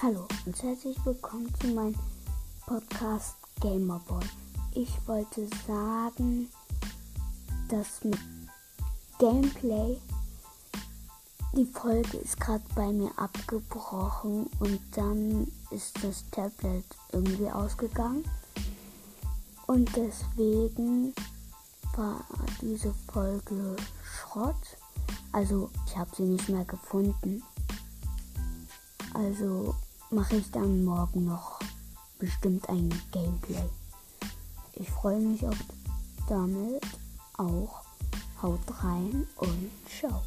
Hallo und herzlich willkommen zu meinem Podcast Gamerboy. Ich wollte sagen, dass mit Gameplay die Folge ist gerade bei mir abgebrochen und dann ist das Tablet irgendwie ausgegangen. Und deswegen war diese Folge Schrott. Also ich habe sie nicht mehr gefunden. Also mache ich dann morgen noch bestimmt ein Gameplay. Ich freue mich auf damit auch. Haut rein und ciao.